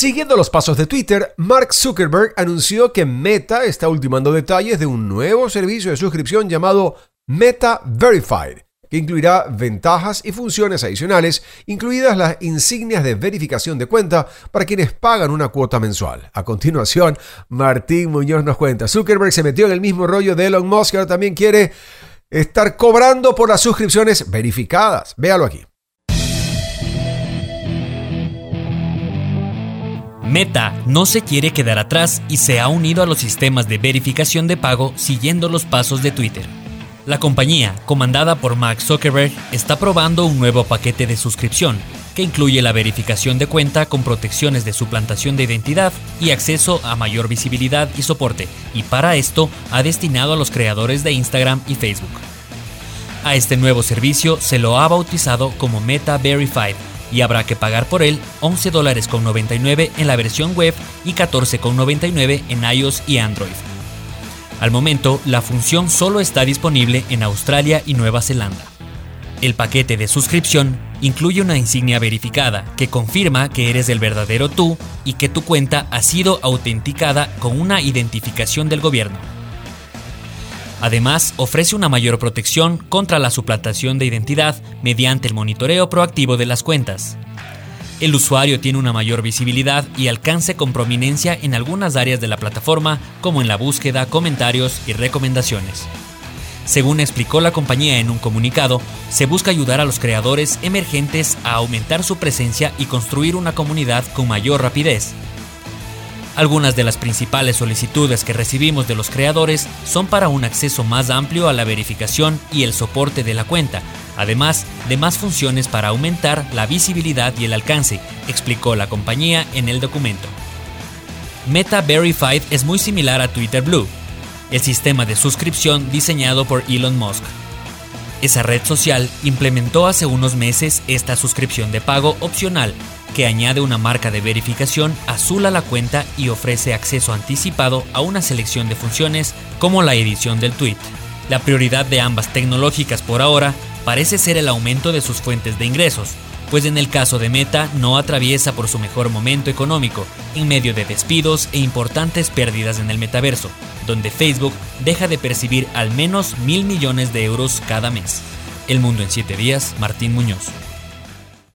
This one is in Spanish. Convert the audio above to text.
Siguiendo los pasos de Twitter, Mark Zuckerberg anunció que Meta está ultimando detalles de un nuevo servicio de suscripción llamado Meta Verified, que incluirá ventajas y funciones adicionales, incluidas las insignias de verificación de cuenta para quienes pagan una cuota mensual. A continuación, Martín Muñoz nos cuenta, Zuckerberg se metió en el mismo rollo de Elon Musk, ahora también quiere estar cobrando por las suscripciones verificadas. Véalo aquí. Meta no se quiere quedar atrás y se ha unido a los sistemas de verificación de pago siguiendo los pasos de Twitter. La compañía, comandada por Mark Zuckerberg, está probando un nuevo paquete de suscripción que incluye la verificación de cuenta con protecciones de suplantación de identidad y acceso a mayor visibilidad y soporte, y para esto ha destinado a los creadores de Instagram y Facebook. A este nuevo servicio se lo ha bautizado como Meta Verified y habrá que pagar por él 11 dólares con 99 en la versión web y 14,99 en iOS y Android. Al momento, la función solo está disponible en Australia y Nueva Zelanda. El paquete de suscripción incluye una insignia verificada que confirma que eres el verdadero tú y que tu cuenta ha sido autenticada con una identificación del gobierno. Además, ofrece una mayor protección contra la suplantación de identidad mediante el monitoreo proactivo de las cuentas. El usuario tiene una mayor visibilidad y alcance con prominencia en algunas áreas de la plataforma, como en la búsqueda, comentarios y recomendaciones. Según explicó la compañía en un comunicado, se busca ayudar a los creadores emergentes a aumentar su presencia y construir una comunidad con mayor rapidez, algunas de las principales solicitudes que recibimos de los creadores son para un acceso más amplio a la verificación y el soporte de la cuenta, además de más funciones para aumentar la visibilidad y el alcance, explicó la compañía en el documento. Meta Verified es muy similar a Twitter Blue, el sistema de suscripción diseñado por Elon Musk. Esa red social implementó hace unos meses esta suscripción de pago opcional que añade una marca de verificación azul a la cuenta y ofrece acceso anticipado a una selección de funciones como la edición del tweet. La prioridad de ambas tecnológicas por ahora parece ser el aumento de sus fuentes de ingresos, pues en el caso de Meta no atraviesa por su mejor momento económico, en medio de despidos e importantes pérdidas en el metaverso, donde Facebook deja de percibir al menos mil millones de euros cada mes. El Mundo en 7 días, Martín Muñoz.